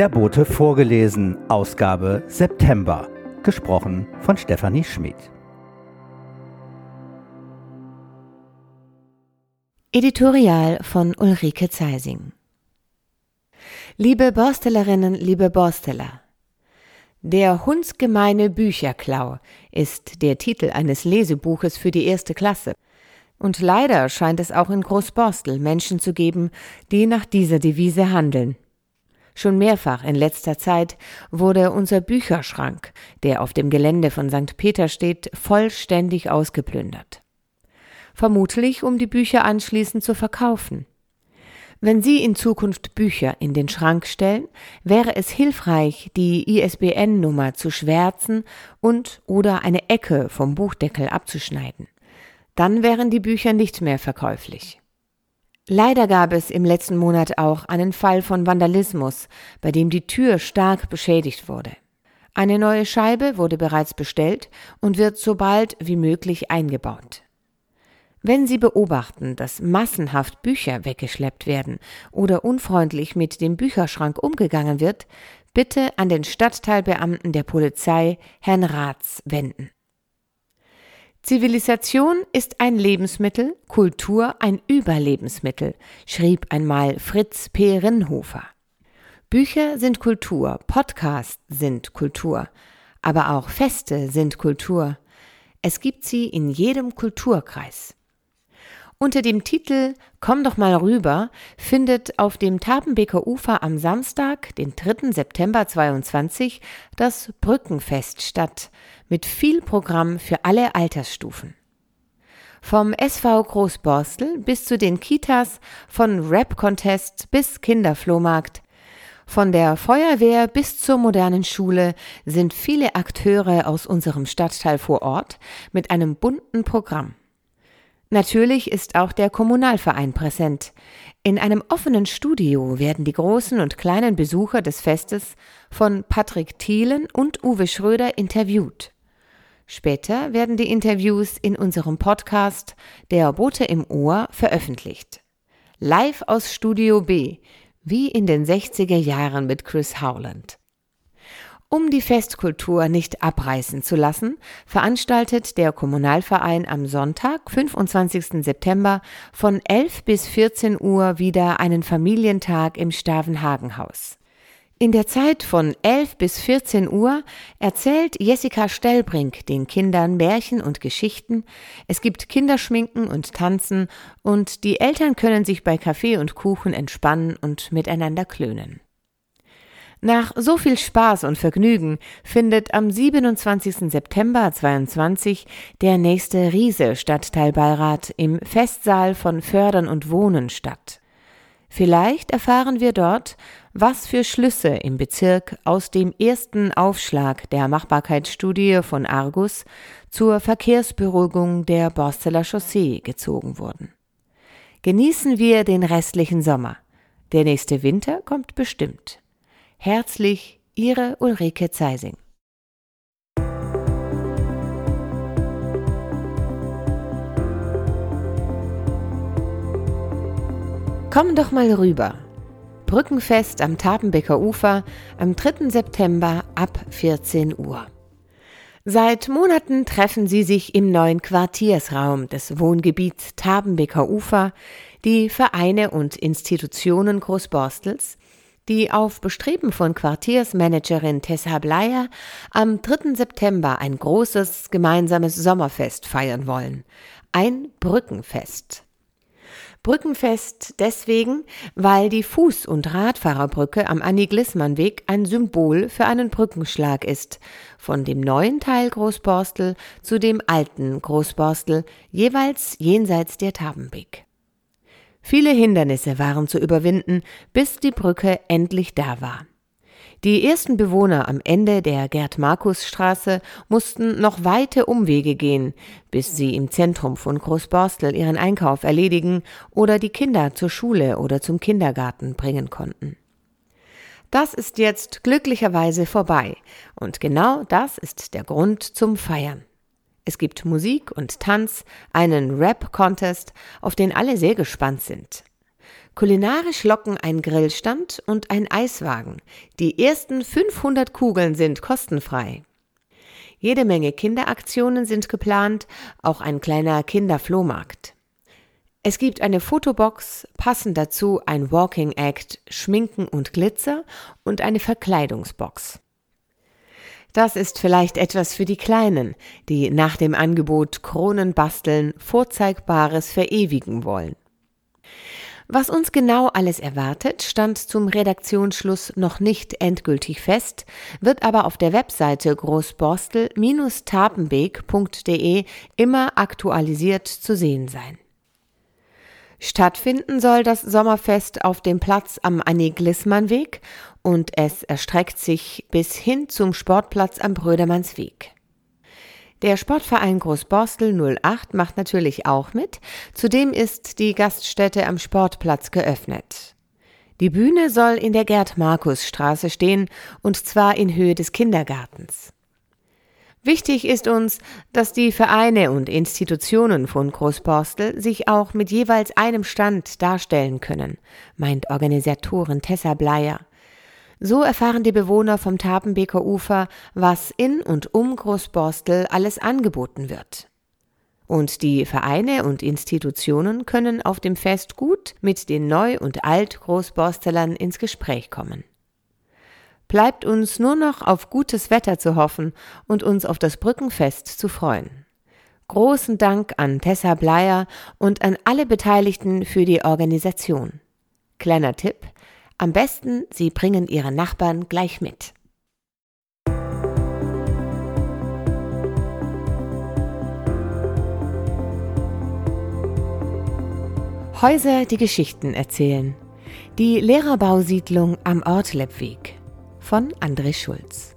Der Bote vorgelesen, Ausgabe September. Gesprochen von Stefanie Schmid. Editorial von Ulrike Zeising. Liebe Borstellerinnen, liebe Borsteller. Der hundsgemeine Bücherklau ist der Titel eines Lesebuches für die erste Klasse. Und leider scheint es auch in Großborstel Menschen zu geben, die nach dieser Devise handeln. Schon mehrfach in letzter Zeit wurde unser Bücherschrank, der auf dem Gelände von St. Peter steht, vollständig ausgeplündert. Vermutlich, um die Bücher anschließend zu verkaufen. Wenn Sie in Zukunft Bücher in den Schrank stellen, wäre es hilfreich, die ISBN-Nummer zu schwärzen und oder eine Ecke vom Buchdeckel abzuschneiden. Dann wären die Bücher nicht mehr verkäuflich. Leider gab es im letzten Monat auch einen Fall von Vandalismus, bei dem die Tür stark beschädigt wurde. Eine neue Scheibe wurde bereits bestellt und wird so bald wie möglich eingebaut. Wenn Sie beobachten, dass massenhaft Bücher weggeschleppt werden oder unfreundlich mit dem Bücherschrank umgegangen wird, bitte an den Stadtteilbeamten der Polizei Herrn Ratz wenden. Zivilisation ist ein Lebensmittel, Kultur ein Überlebensmittel, schrieb einmal Fritz P. Rinnhofer. Bücher sind Kultur, Podcasts sind Kultur, aber auch Feste sind Kultur. Es gibt sie in jedem Kulturkreis. Unter dem Titel Komm doch mal rüber findet auf dem Tapenbeker Ufer am Samstag, den 3. September 22, das Brückenfest statt, mit viel Programm für alle Altersstufen. Vom SV Großborstel bis zu den Kitas, von Rap-Contest bis Kinderflohmarkt, von der Feuerwehr bis zur modernen Schule sind viele Akteure aus unserem Stadtteil vor Ort mit einem bunten Programm. Natürlich ist auch der Kommunalverein präsent. In einem offenen Studio werden die großen und kleinen Besucher des Festes von Patrick Thielen und Uwe Schröder interviewt. Später werden die Interviews in unserem Podcast Der Bote im Ohr veröffentlicht. Live aus Studio B, wie in den 60er Jahren mit Chris Howland. Um die Festkultur nicht abreißen zu lassen, veranstaltet der Kommunalverein am Sonntag, 25. September von 11 bis 14 Uhr wieder einen Familientag im Stavenhagenhaus. In der Zeit von 11 bis 14 Uhr erzählt Jessica Stellbrink den Kindern Märchen und Geschichten, es gibt Kinderschminken und Tanzen und die Eltern können sich bei Kaffee und Kuchen entspannen und miteinander klönen. Nach so viel Spaß und Vergnügen findet am 27. September 22 der nächste Riese Stadtteilbeirat im Festsaal von Fördern und Wohnen statt. Vielleicht erfahren wir dort, was für Schlüsse im Bezirk aus dem ersten Aufschlag der Machbarkeitsstudie von Argus zur Verkehrsberuhigung der Borsteler Chaussee gezogen wurden. Genießen wir den restlichen Sommer. Der nächste Winter kommt bestimmt. Herzlich, Ihre Ulrike Zeising. Komm doch mal rüber. Brückenfest am Tapenbecker Ufer am 3. September ab 14 Uhr. Seit Monaten treffen sie sich im neuen Quartiersraum des Wohngebiets Tabenbecker Ufer, die Vereine und Institutionen Großborstels, die auf Bestreben von Quartiersmanagerin Tessa Bleier am 3. September ein großes gemeinsames Sommerfest feiern wollen. Ein Brückenfest. Brückenfest deswegen, weil die Fuß- und Radfahrerbrücke am Annie-Glissmann-Weg ein Symbol für einen Brückenschlag ist, von dem neuen Teil Großborstel zu dem alten Großborstel, jeweils jenseits der Tabenbeek. Viele Hindernisse waren zu überwinden, bis die Brücke endlich da war. Die ersten Bewohner am Ende der Gerd-Markus-Straße mussten noch weite Umwege gehen, bis sie im Zentrum von Großborstel ihren Einkauf erledigen oder die Kinder zur Schule oder zum Kindergarten bringen konnten. Das ist jetzt glücklicherweise vorbei und genau das ist der Grund zum Feiern. Es gibt Musik und Tanz, einen Rap-Contest, auf den alle sehr gespannt sind. Kulinarisch locken ein Grillstand und ein Eiswagen. Die ersten 500 Kugeln sind kostenfrei. Jede Menge Kinderaktionen sind geplant, auch ein kleiner Kinderflohmarkt. Es gibt eine Fotobox, passend dazu ein Walking Act, Schminken und Glitzer und eine Verkleidungsbox. Das ist vielleicht etwas für die Kleinen, die nach dem Angebot Kronen basteln, Vorzeigbares verewigen wollen. Was uns genau alles erwartet, stand zum Redaktionsschluss noch nicht endgültig fest, wird aber auf der Webseite großborstel-tapenbeek.de immer aktualisiert zu sehen sein. Stattfinden soll das Sommerfest auf dem Platz am Annie-Glissmann-Weg und es erstreckt sich bis hin zum Sportplatz am Brödermannsweg. Der Sportverein Großborstel 08 macht natürlich auch mit. Zudem ist die Gaststätte am Sportplatz geöffnet. Die Bühne soll in der Gerd-Markus-Straße stehen und zwar in Höhe des Kindergartens. Wichtig ist uns, dass die Vereine und Institutionen von Großborstel sich auch mit jeweils einem Stand darstellen können, meint Organisatorin Tessa Bleier. So erfahren die Bewohner vom Tapenbeker Ufer, was in und um Großborstel alles angeboten wird. Und die Vereine und Institutionen können auf dem Fest gut mit den Neu- und Alt-Großborstelern ins Gespräch kommen. Bleibt uns nur noch auf gutes Wetter zu hoffen und uns auf das Brückenfest zu freuen. Großen Dank an Tessa Bleier und an alle Beteiligten für die Organisation. Kleiner Tipp, am besten, Sie bringen Ihre Nachbarn gleich mit. Häuser, die Geschichten erzählen. Die Lehrerbausiedlung am Ortleppweg von André Schulz.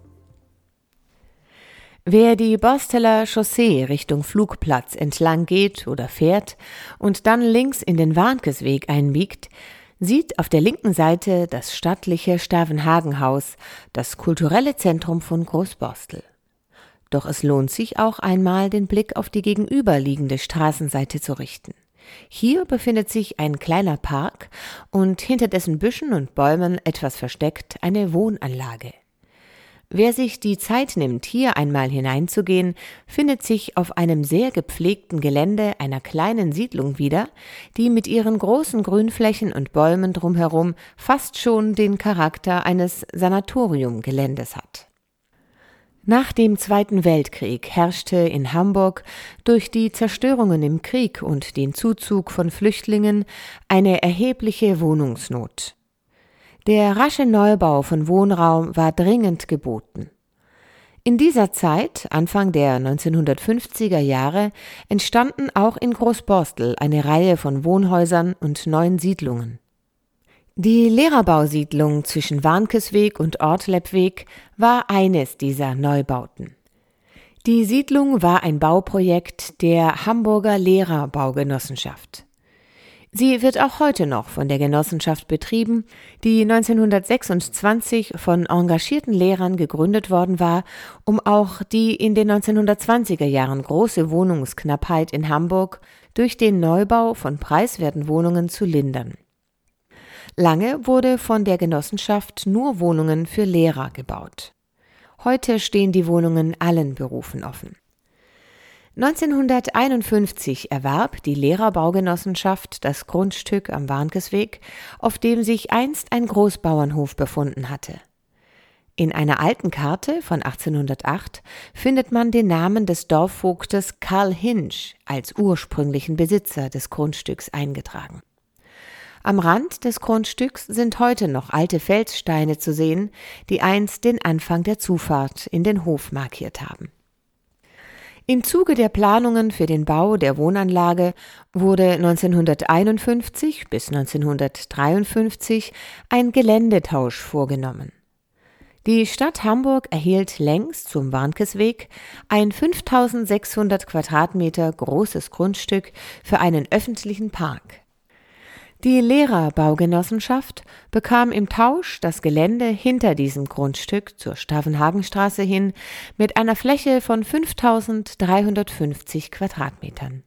Wer die Borsteller Chaussee Richtung Flugplatz entlang geht oder fährt und dann links in den Warnkesweg einbiegt, sieht auf der linken Seite das stattliche Stavenhagenhaus, das kulturelle Zentrum von Großborstel. Doch es lohnt sich auch einmal, den Blick auf die gegenüberliegende Straßenseite zu richten. Hier befindet sich ein kleiner Park und hinter dessen Büschen und Bäumen etwas versteckt eine Wohnanlage. Wer sich die Zeit nimmt, hier einmal hineinzugehen, findet sich auf einem sehr gepflegten Gelände einer kleinen Siedlung wieder, die mit ihren großen Grünflächen und Bäumen drumherum fast schon den Charakter eines Sanatoriumgeländes hat. Nach dem Zweiten Weltkrieg herrschte in Hamburg durch die Zerstörungen im Krieg und den Zuzug von Flüchtlingen eine erhebliche Wohnungsnot. Der rasche Neubau von Wohnraum war dringend geboten. In dieser Zeit, Anfang der 1950er Jahre, entstanden auch in Großborstel eine Reihe von Wohnhäusern und neuen Siedlungen. Die Lehrerbausiedlung zwischen Warnkesweg und Ortleppweg war eines dieser Neubauten. Die Siedlung war ein Bauprojekt der Hamburger Lehrerbaugenossenschaft. Sie wird auch heute noch von der Genossenschaft betrieben, die 1926 von engagierten Lehrern gegründet worden war, um auch die in den 1920er Jahren große Wohnungsknappheit in Hamburg durch den Neubau von preiswerten Wohnungen zu lindern. Lange wurde von der Genossenschaft nur Wohnungen für Lehrer gebaut. Heute stehen die Wohnungen allen Berufen offen. 1951 erwarb die Lehrerbaugenossenschaft das Grundstück am Warnkesweg, auf dem sich einst ein Großbauernhof befunden hatte. In einer alten Karte von 1808 findet man den Namen des Dorfvogtes Karl Hinsch als ursprünglichen Besitzer des Grundstücks eingetragen. Am Rand des Grundstücks sind heute noch alte Felssteine zu sehen, die einst den Anfang der Zufahrt in den Hof markiert haben. Im Zuge der Planungen für den Bau der Wohnanlage wurde 1951 bis 1953 ein Geländetausch vorgenommen. Die Stadt Hamburg erhielt längs zum Warnkesweg ein 5600 Quadratmeter großes Grundstück für einen öffentlichen Park. Die Lehrerbaugenossenschaft bekam im Tausch das Gelände hinter diesem Grundstück zur Stavenhagenstraße hin mit einer Fläche von 5350 Quadratmetern.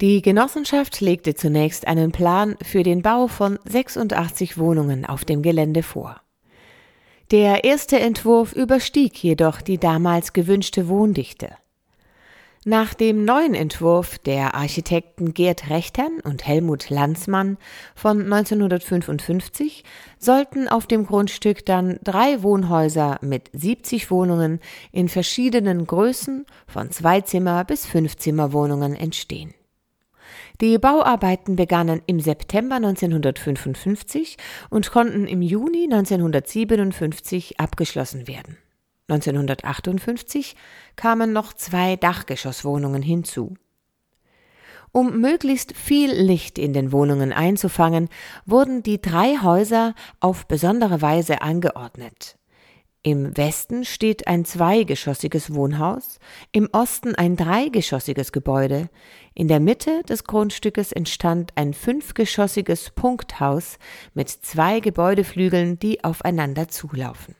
Die Genossenschaft legte zunächst einen Plan für den Bau von 86 Wohnungen auf dem Gelände vor. Der erste Entwurf überstieg jedoch die damals gewünschte Wohndichte. Nach dem neuen Entwurf der Architekten Gerd Rechtern und Helmut Landsmann von 1955 sollten auf dem Grundstück dann drei Wohnhäuser mit 70 Wohnungen in verschiedenen Größen von Zweizimmer bis Fünfzimmerwohnungen entstehen. Die Bauarbeiten begannen im September 1955 und konnten im Juni 1957 abgeschlossen werden. 1958 kamen noch zwei Dachgeschosswohnungen hinzu. Um möglichst viel Licht in den Wohnungen einzufangen, wurden die drei Häuser auf besondere Weise angeordnet. Im Westen steht ein zweigeschossiges Wohnhaus, im Osten ein dreigeschossiges Gebäude, in der Mitte des Grundstückes entstand ein fünfgeschossiges Punkthaus mit zwei Gebäudeflügeln, die aufeinander zulaufen.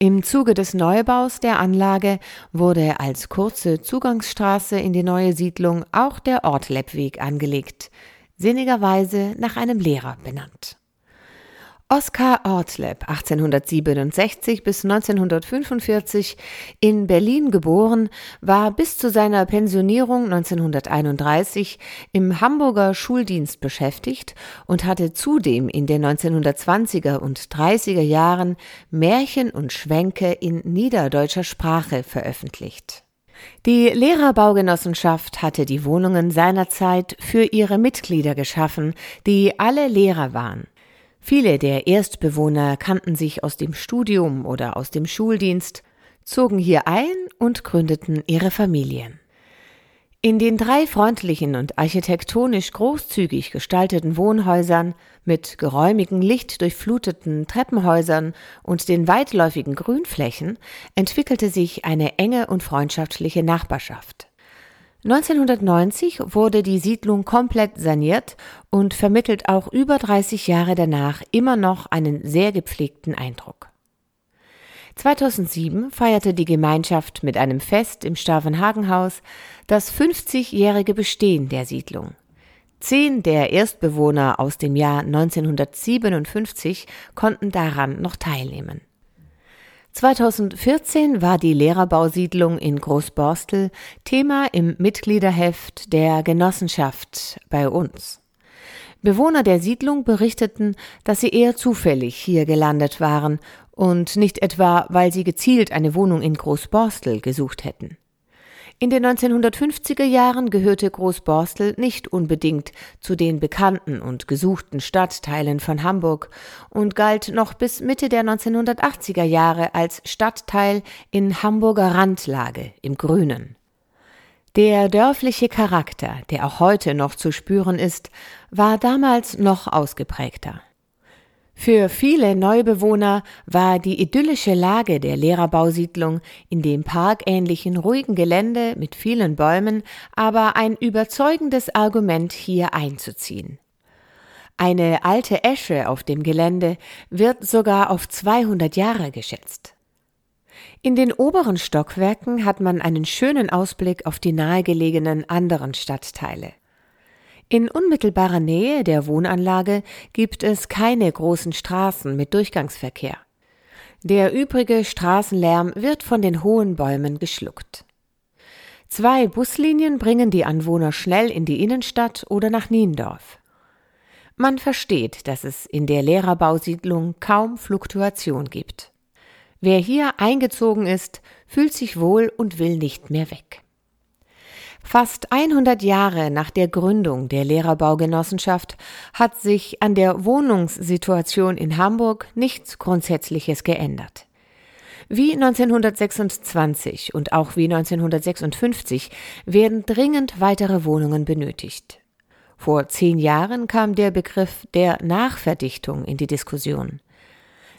Im Zuge des Neubaus der Anlage wurde als kurze Zugangsstraße in die neue Siedlung auch der Ortleppweg angelegt, sinnigerweise nach einem Lehrer benannt. Oskar Ortleb, 1867 bis 1945 in Berlin geboren, war bis zu seiner Pensionierung 1931 im Hamburger Schuldienst beschäftigt und hatte zudem in den 1920er und 30er Jahren Märchen und Schwänke in niederdeutscher Sprache veröffentlicht. Die Lehrerbaugenossenschaft hatte die Wohnungen seinerzeit für ihre Mitglieder geschaffen, die alle Lehrer waren. Viele der Erstbewohner kannten sich aus dem Studium oder aus dem Schuldienst, zogen hier ein und gründeten ihre Familien. In den drei freundlichen und architektonisch großzügig gestalteten Wohnhäusern mit geräumigen, lichtdurchfluteten Treppenhäusern und den weitläufigen Grünflächen entwickelte sich eine enge und freundschaftliche Nachbarschaft. 1990 wurde die Siedlung komplett saniert und vermittelt auch über 30 Jahre danach immer noch einen sehr gepflegten Eindruck. 2007 feierte die Gemeinschaft mit einem Fest im Stavenhagenhaus das 50-jährige Bestehen der Siedlung. Zehn der Erstbewohner aus dem Jahr 1957 konnten daran noch teilnehmen. 2014 war die Lehrerbausiedlung in Großborstel Thema im Mitgliederheft der Genossenschaft bei uns. Bewohner der Siedlung berichteten, dass sie eher zufällig hier gelandet waren und nicht etwa, weil sie gezielt eine Wohnung in Großborstel gesucht hätten. In den 1950er Jahren gehörte Großborstel nicht unbedingt zu den bekannten und gesuchten Stadtteilen von Hamburg und galt noch bis Mitte der 1980er Jahre als Stadtteil in Hamburger Randlage im Grünen. Der dörfliche Charakter, der auch heute noch zu spüren ist, war damals noch ausgeprägter. Für viele Neubewohner war die idyllische Lage der Lehrerbausiedlung in dem parkähnlichen ruhigen Gelände mit vielen Bäumen aber ein überzeugendes Argument hier einzuziehen. Eine alte Esche auf dem Gelände wird sogar auf 200 Jahre geschätzt. In den oberen Stockwerken hat man einen schönen Ausblick auf die nahegelegenen anderen Stadtteile. In unmittelbarer Nähe der Wohnanlage gibt es keine großen Straßen mit Durchgangsverkehr. Der übrige Straßenlärm wird von den hohen Bäumen geschluckt. Zwei Buslinien bringen die Anwohner schnell in die Innenstadt oder nach Niendorf. Man versteht, dass es in der Lehrerbausiedlung kaum Fluktuation gibt. Wer hier eingezogen ist, fühlt sich wohl und will nicht mehr weg. Fast 100 Jahre nach der Gründung der Lehrerbaugenossenschaft hat sich an der Wohnungssituation in Hamburg nichts Grundsätzliches geändert. Wie 1926 und auch wie 1956 werden dringend weitere Wohnungen benötigt. Vor zehn Jahren kam der Begriff der Nachverdichtung in die Diskussion.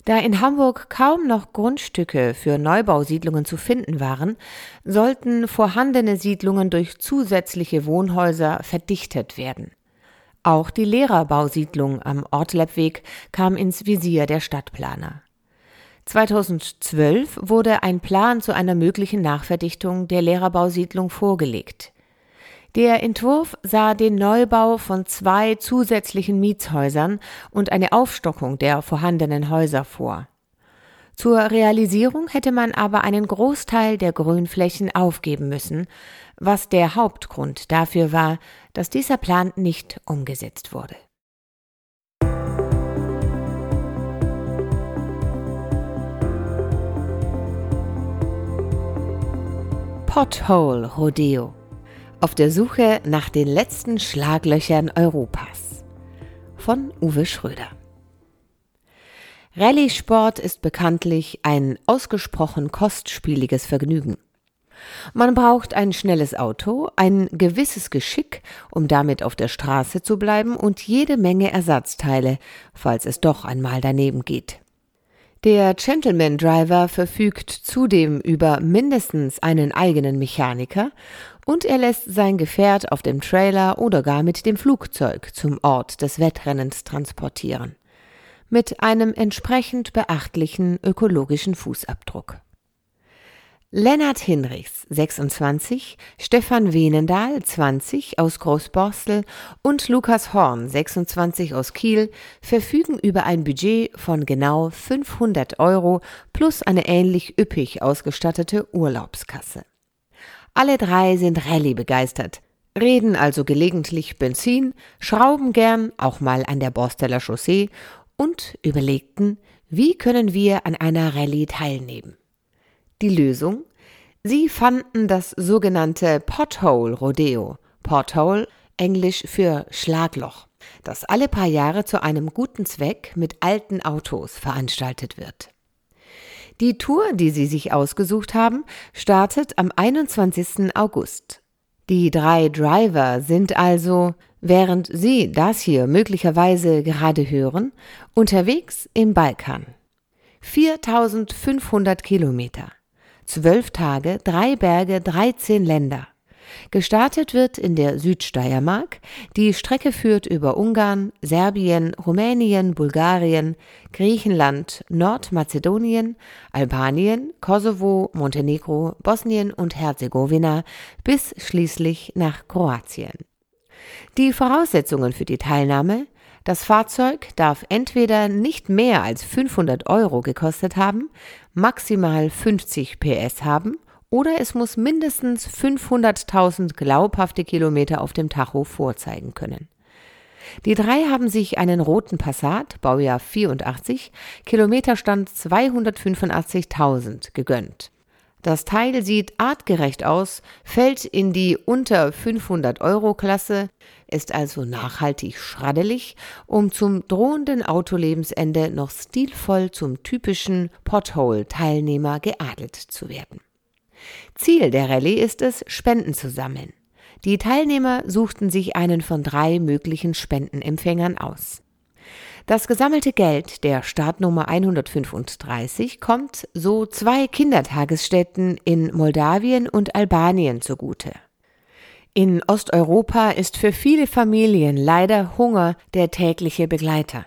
Da in Hamburg kaum noch Grundstücke für Neubausiedlungen zu finden waren, sollten vorhandene Siedlungen durch zusätzliche Wohnhäuser verdichtet werden. Auch die Lehrerbausiedlung am Ortleppweg kam ins Visier der Stadtplaner. 2012 wurde ein Plan zu einer möglichen Nachverdichtung der Lehrerbausiedlung vorgelegt. Der Entwurf sah den Neubau von zwei zusätzlichen Mietshäusern und eine Aufstockung der vorhandenen Häuser vor. Zur Realisierung hätte man aber einen Großteil der Grünflächen aufgeben müssen, was der Hauptgrund dafür war, dass dieser Plan nicht umgesetzt wurde. Pothole Rodeo auf der Suche nach den letzten Schlaglöchern Europas von Uwe Schröder. Rallye-Sport ist bekanntlich ein ausgesprochen kostspieliges Vergnügen. Man braucht ein schnelles Auto, ein gewisses Geschick, um damit auf der Straße zu bleiben und jede Menge Ersatzteile, falls es doch einmal daneben geht. Der Gentleman Driver verfügt zudem über mindestens einen eigenen Mechaniker und er lässt sein Gefährt auf dem Trailer oder gar mit dem Flugzeug zum Ort des Wettrennens transportieren. Mit einem entsprechend beachtlichen ökologischen Fußabdruck. Lennart Hinrichs, 26, Stefan Wenendahl, 20, aus Großborstel und Lukas Horn, 26, aus Kiel, verfügen über ein Budget von genau 500 Euro plus eine ähnlich üppig ausgestattete Urlaubskasse. Alle drei sind Rallye begeistert, reden also gelegentlich Benzin, schrauben gern auch mal an der Borsteller Chaussee und überlegten, wie können wir an einer Rallye teilnehmen. Die Lösung? Sie fanden das sogenannte Pothole Rodeo. Pothole, Englisch für Schlagloch, das alle paar Jahre zu einem guten Zweck mit alten Autos veranstaltet wird. Die Tour, die sie sich ausgesucht haben, startet am 21. August. Die drei Driver sind also, während Sie das hier möglicherweise gerade hören, unterwegs im Balkan. 4500 Kilometer zwölf Tage, drei Berge, 13 Länder. Gestartet wird in der Südsteiermark. Die Strecke führt über Ungarn, Serbien, Rumänien, Bulgarien, Griechenland, Nordmazedonien, Albanien, Kosovo, Montenegro, Bosnien und Herzegowina bis schließlich nach Kroatien. Die Voraussetzungen für die Teilnahme das Fahrzeug darf entweder nicht mehr als 500 Euro gekostet haben, maximal 50 PS haben oder es muss mindestens 500.000 glaubhafte Kilometer auf dem Tacho vorzeigen können. Die drei haben sich einen roten Passat, Baujahr 84, Kilometerstand 285.000 gegönnt. Das Teil sieht artgerecht aus, fällt in die unter 500 Euro Klasse, ist also nachhaltig schraddelig, um zum drohenden Autolebensende noch stilvoll zum typischen Pothole-Teilnehmer geadelt zu werden. Ziel der Rallye ist es, Spenden zu sammeln. Die Teilnehmer suchten sich einen von drei möglichen Spendenempfängern aus. Das gesammelte Geld der Startnummer 135 kommt so zwei Kindertagesstätten in Moldawien und Albanien zugute. In Osteuropa ist für viele Familien leider Hunger der tägliche Begleiter.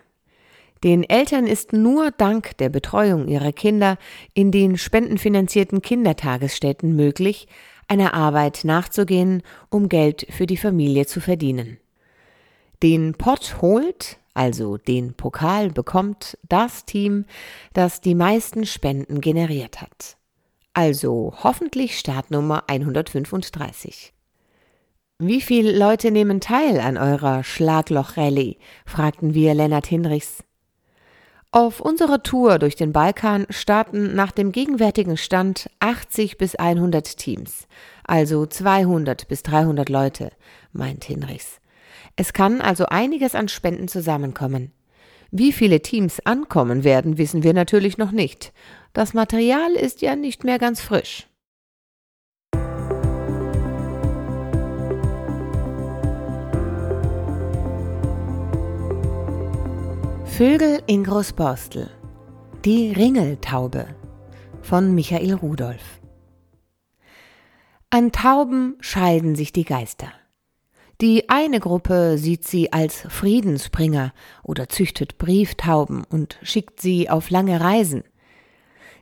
Den Eltern ist nur dank der Betreuung ihrer Kinder in den spendenfinanzierten Kindertagesstätten möglich, einer Arbeit nachzugehen, um Geld für die Familie zu verdienen. Den Pott holt, also den Pokal bekommt das Team, das die meisten Spenden generiert hat. Also hoffentlich Startnummer 135. Wie viele Leute nehmen teil an eurer Schlagloch-Rallye? fragten wir Lennart Hinrichs. Auf unserer Tour durch den Balkan starten nach dem gegenwärtigen Stand 80 bis 100 Teams, also 200 bis 300 Leute, meint Hinrichs. Es kann also einiges an Spenden zusammenkommen. Wie viele Teams ankommen werden, wissen wir natürlich noch nicht. Das Material ist ja nicht mehr ganz frisch. Vögel in Großborstel Die Ringeltaube von Michael Rudolph An Tauben scheiden sich die Geister. Die eine Gruppe sieht sie als Friedensbringer oder züchtet Brieftauben und schickt sie auf lange Reisen.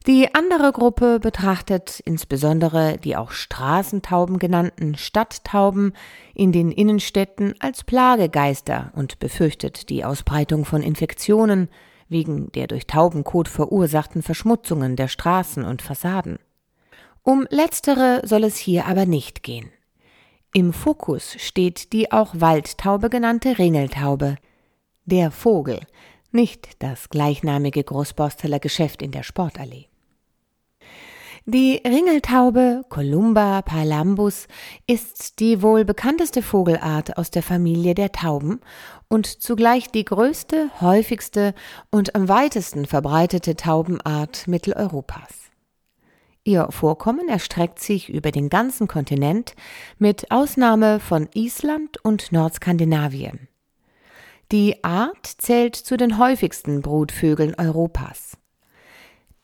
Die andere Gruppe betrachtet insbesondere die auch Straßentauben genannten Stadttauben in den Innenstädten als Plagegeister und befürchtet die Ausbreitung von Infektionen wegen der durch Taubenkot verursachten Verschmutzungen der Straßen und Fassaden. Um letztere soll es hier aber nicht gehen. Im Fokus steht die auch Waldtaube genannte Ringeltaube, der Vogel, nicht das gleichnamige Großborsteler Geschäft in der Sportallee. Die Ringeltaube Columba palambus ist die wohl bekannteste Vogelart aus der Familie der Tauben und zugleich die größte, häufigste und am weitesten verbreitete Taubenart Mitteleuropas. Ihr Vorkommen erstreckt sich über den ganzen Kontinent mit Ausnahme von Island und Nordskandinavien. Die Art zählt zu den häufigsten Brutvögeln Europas.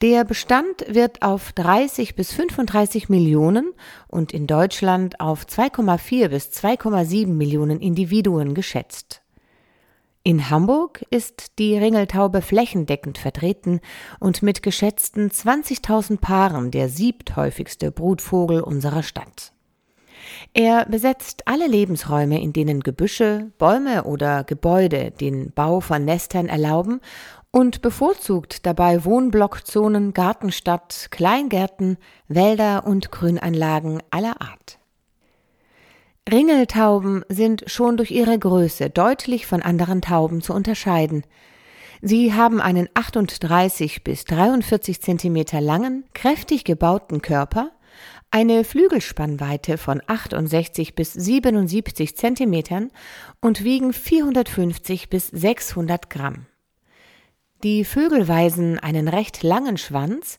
Der Bestand wird auf 30 bis 35 Millionen und in Deutschland auf 2,4 bis 2,7 Millionen Individuen geschätzt. In Hamburg ist die Ringeltaube flächendeckend vertreten und mit geschätzten 20.000 Paaren der siebthäufigste Brutvogel unserer Stadt. Er besetzt alle Lebensräume, in denen Gebüsche, Bäume oder Gebäude den Bau von Nestern erlauben und bevorzugt dabei Wohnblockzonen, Gartenstadt, Kleingärten, Wälder und Grünanlagen aller Art. Ringeltauben sind schon durch ihre Größe deutlich von anderen Tauben zu unterscheiden. Sie haben einen 38 bis 43 Zentimeter langen, kräftig gebauten Körper, eine Flügelspannweite von 68 bis 77 Zentimetern und wiegen 450 bis 600 Gramm. Die Vögel weisen einen recht langen Schwanz,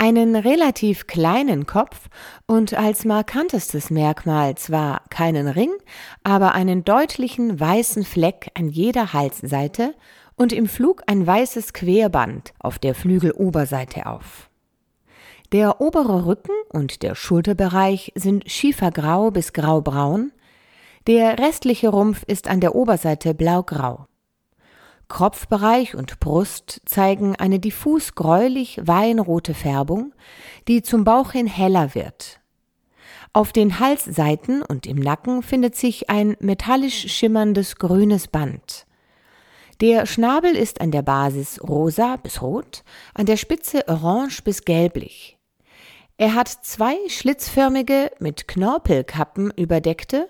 einen relativ kleinen Kopf und als markantestes Merkmal zwar keinen Ring, aber einen deutlichen weißen Fleck an jeder Halsseite und im Flug ein weißes Querband auf der Flügeloberseite auf. Der obere Rücken und der Schulterbereich sind schiefergrau bis graubraun, der restliche Rumpf ist an der Oberseite blaugrau. Kopfbereich und Brust zeigen eine diffus gräulich weinrote Färbung, die zum Bauch hin heller wird. Auf den Halsseiten und im Nacken findet sich ein metallisch schimmerndes grünes Band. Der Schnabel ist an der Basis rosa bis rot, an der Spitze orange bis gelblich. Er hat zwei schlitzförmige, mit Knorpelkappen überdeckte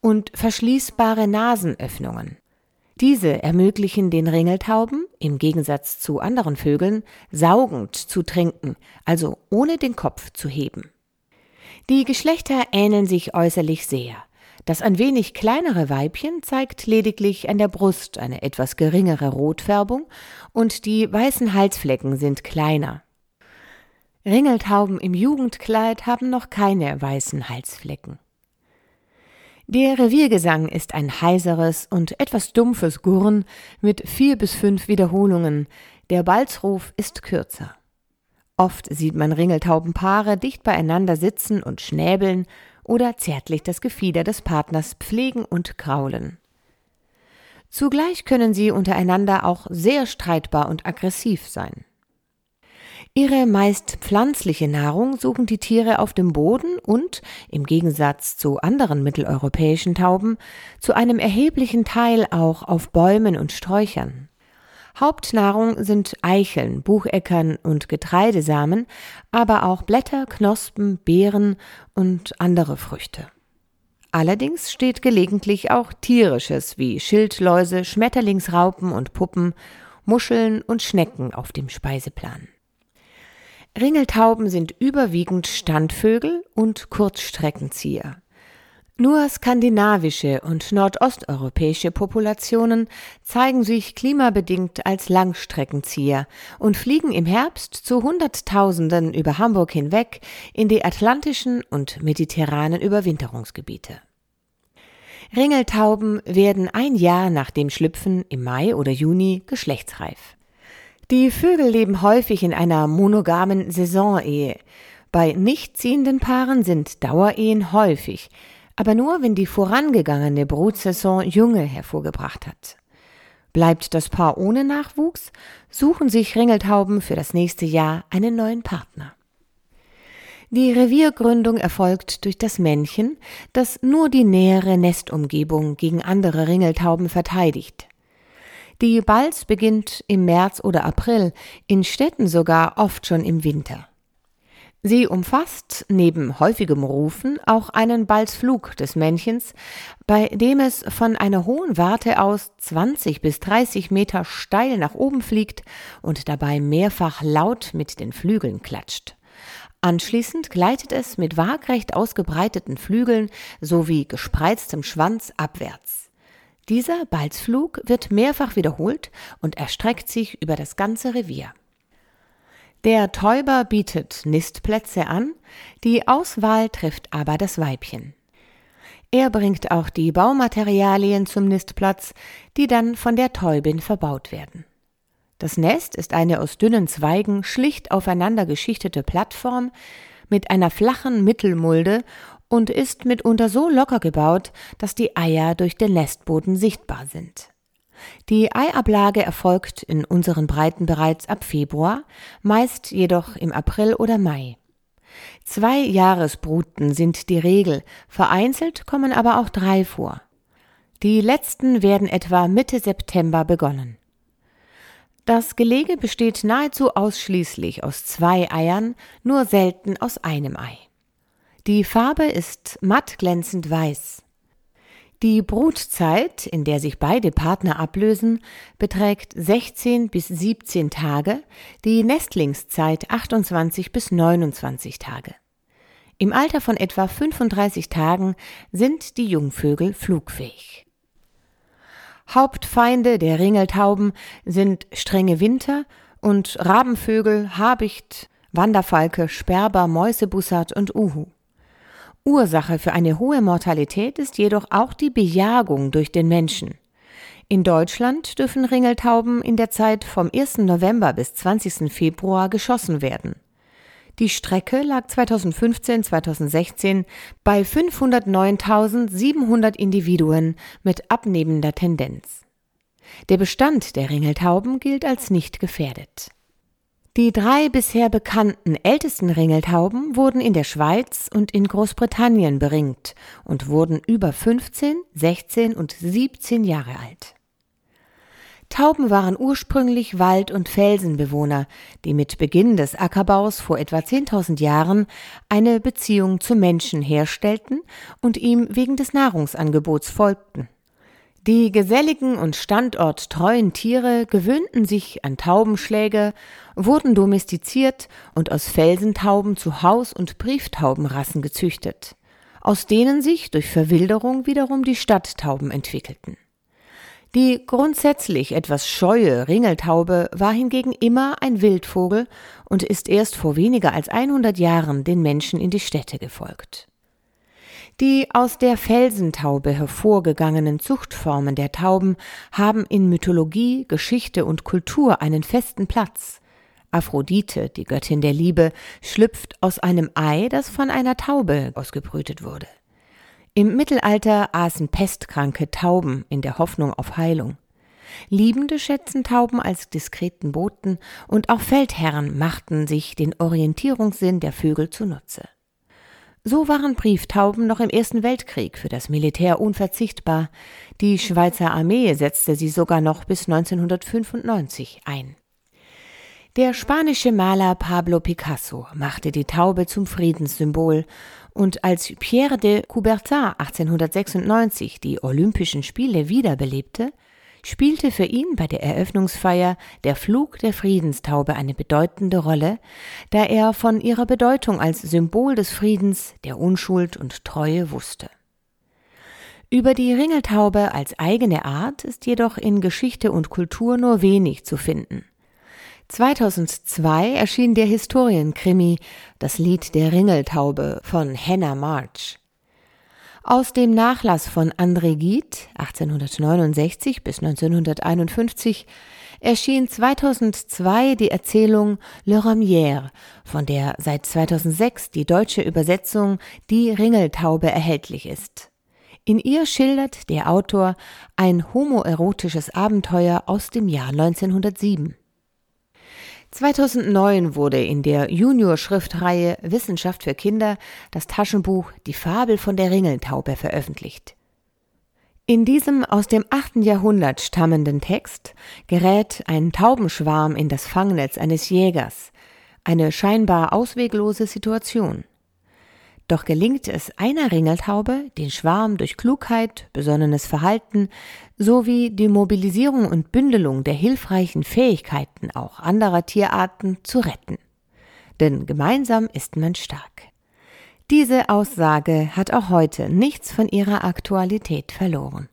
und verschließbare Nasenöffnungen. Diese ermöglichen den Ringeltauben, im Gegensatz zu anderen Vögeln, saugend zu trinken, also ohne den Kopf zu heben. Die Geschlechter ähneln sich äußerlich sehr. Das ein wenig kleinere Weibchen zeigt lediglich an der Brust eine etwas geringere Rotfärbung und die weißen Halsflecken sind kleiner. Ringeltauben im Jugendkleid haben noch keine weißen Halsflecken. Der Reviergesang ist ein heiseres und etwas dumpfes Gurren mit vier bis fünf Wiederholungen. Der Balzruf ist kürzer. Oft sieht man Ringeltaubenpaare dicht beieinander sitzen und schnäbeln oder zärtlich das Gefieder des Partners pflegen und kraulen. Zugleich können sie untereinander auch sehr streitbar und aggressiv sein. Ihre meist pflanzliche Nahrung suchen die Tiere auf dem Boden und, im Gegensatz zu anderen mitteleuropäischen Tauben, zu einem erheblichen Teil auch auf Bäumen und Sträuchern. Hauptnahrung sind Eicheln, Bucheckern und Getreidesamen, aber auch Blätter, Knospen, Beeren und andere Früchte. Allerdings steht gelegentlich auch tierisches wie Schildläuse, Schmetterlingsraupen und Puppen, Muscheln und Schnecken auf dem Speiseplan. Ringeltauben sind überwiegend Standvögel und Kurzstreckenzieher. Nur skandinavische und nordosteuropäische Populationen zeigen sich klimabedingt als Langstreckenzieher und fliegen im Herbst zu Hunderttausenden über Hamburg hinweg in die atlantischen und mediterranen Überwinterungsgebiete. Ringeltauben werden ein Jahr nach dem Schlüpfen im Mai oder Juni geschlechtsreif. Die Vögel leben häufig in einer monogamen Saisonehe. Bei nicht ziehenden Paaren sind Dauerehen häufig, aber nur wenn die vorangegangene Brutsaison Junge hervorgebracht hat. Bleibt das Paar ohne Nachwuchs, suchen sich Ringeltauben für das nächste Jahr einen neuen Partner. Die Reviergründung erfolgt durch das Männchen, das nur die nähere Nestumgebung gegen andere Ringeltauben verteidigt. Die Balz beginnt im März oder April, in Städten sogar oft schon im Winter. Sie umfasst neben häufigem Rufen auch einen Balzflug des Männchens, bei dem es von einer hohen Warte aus 20 bis 30 Meter steil nach oben fliegt und dabei mehrfach laut mit den Flügeln klatscht. Anschließend gleitet es mit waagrecht ausgebreiteten Flügeln sowie gespreiztem Schwanz abwärts. Dieser Balzflug wird mehrfach wiederholt und erstreckt sich über das ganze Revier. Der Täuber bietet Nistplätze an, die Auswahl trifft aber das Weibchen. Er bringt auch die Baumaterialien zum Nistplatz, die dann von der Täubin verbaut werden. Das Nest ist eine aus dünnen Zweigen schlicht aufeinander geschichtete Plattform mit einer flachen Mittelmulde und ist mitunter so locker gebaut, dass die Eier durch den Nestboden sichtbar sind. Die Eiablage erfolgt in unseren Breiten bereits ab Februar, meist jedoch im April oder Mai. Zwei Jahresbruten sind die Regel, vereinzelt kommen aber auch drei vor. Die letzten werden etwa Mitte September begonnen. Das Gelege besteht nahezu ausschließlich aus zwei Eiern, nur selten aus einem Ei. Die Farbe ist matt glänzend weiß. Die Brutzeit, in der sich beide Partner ablösen, beträgt 16 bis 17 Tage, die Nestlingszeit 28 bis 29 Tage. Im Alter von etwa 35 Tagen sind die Jungvögel flugfähig. Hauptfeinde der Ringeltauben sind strenge Winter und Rabenvögel, Habicht, Wanderfalke, Sperber, Mäusebussard und Uhu. Ursache für eine hohe Mortalität ist jedoch auch die Bejagung durch den Menschen. In Deutschland dürfen Ringeltauben in der Zeit vom 1. November bis 20. Februar geschossen werden. Die Strecke lag 2015-2016 bei 509.700 Individuen mit abnehmender Tendenz. Der Bestand der Ringeltauben gilt als nicht gefährdet. Die drei bisher bekannten ältesten Ringeltauben wurden in der Schweiz und in Großbritannien beringt und wurden über 15, 16 und 17 Jahre alt. Tauben waren ursprünglich Wald- und Felsenbewohner, die mit Beginn des Ackerbaus vor etwa 10.000 Jahren eine Beziehung zum Menschen herstellten und ihm wegen des Nahrungsangebots folgten. Die geselligen und standorttreuen Tiere gewöhnten sich an Taubenschläge, wurden domestiziert und aus Felsentauben zu Haus- und Brieftaubenrassen gezüchtet, aus denen sich durch Verwilderung wiederum die Stadttauben entwickelten. Die grundsätzlich etwas scheue Ringeltaube war hingegen immer ein Wildvogel und ist erst vor weniger als 100 Jahren den Menschen in die Städte gefolgt. Die aus der Felsentaube hervorgegangenen Zuchtformen der Tauben haben in Mythologie, Geschichte und Kultur einen festen Platz. Aphrodite, die Göttin der Liebe, schlüpft aus einem Ei, das von einer Taube ausgebrütet wurde. Im Mittelalter aßen pestkranke Tauben in der Hoffnung auf Heilung. Liebende schätzen Tauben als diskreten Boten und auch Feldherren machten sich den Orientierungssinn der Vögel zunutze. So waren Brieftauben noch im Ersten Weltkrieg für das Militär unverzichtbar. Die Schweizer Armee setzte sie sogar noch bis 1995 ein. Der spanische Maler Pablo Picasso machte die Taube zum Friedenssymbol und als Pierre de Coubertin 1896 die Olympischen Spiele wiederbelebte, spielte für ihn bei der Eröffnungsfeier der Flug der Friedenstaube eine bedeutende Rolle, da er von ihrer Bedeutung als Symbol des Friedens, der Unschuld und Treue wusste. Über die Ringeltaube als eigene Art ist jedoch in Geschichte und Kultur nur wenig zu finden. 2002 erschien der Historienkrimi Das Lied der Ringeltaube von Hannah March. Aus dem Nachlass von André Gide 1869 bis 1951 erschien 2002 die Erzählung Le Ramière, von der seit 2006 die deutsche Übersetzung Die Ringeltaube erhältlich ist. In ihr schildert der Autor ein homoerotisches Abenteuer aus dem Jahr 1907. 2009 wurde in der Junior-Schriftenreihe Wissenschaft für Kinder das Taschenbuch Die Fabel von der Ringeltaube veröffentlicht. In diesem aus dem 8. Jahrhundert stammenden Text gerät ein Taubenschwarm in das Fangnetz eines Jägers, eine scheinbar ausweglose Situation. Doch gelingt es einer Ringeltaube, den Schwarm durch Klugheit, besonnenes Verhalten sowie die Mobilisierung und Bündelung der hilfreichen Fähigkeiten auch anderer Tierarten zu retten. Denn gemeinsam ist man stark. Diese Aussage hat auch heute nichts von ihrer Aktualität verloren.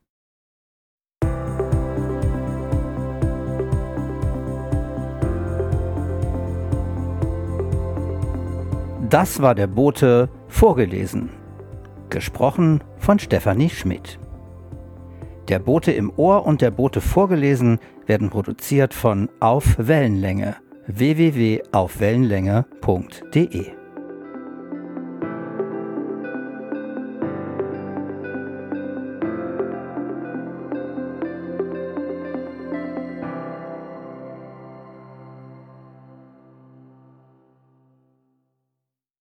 Das war der Bote vorgelesen. Gesprochen von Stefanie Schmidt. Der Bote im Ohr und der Bote vorgelesen werden produziert von Auf Wellenlänge www.aufwellenlänge.de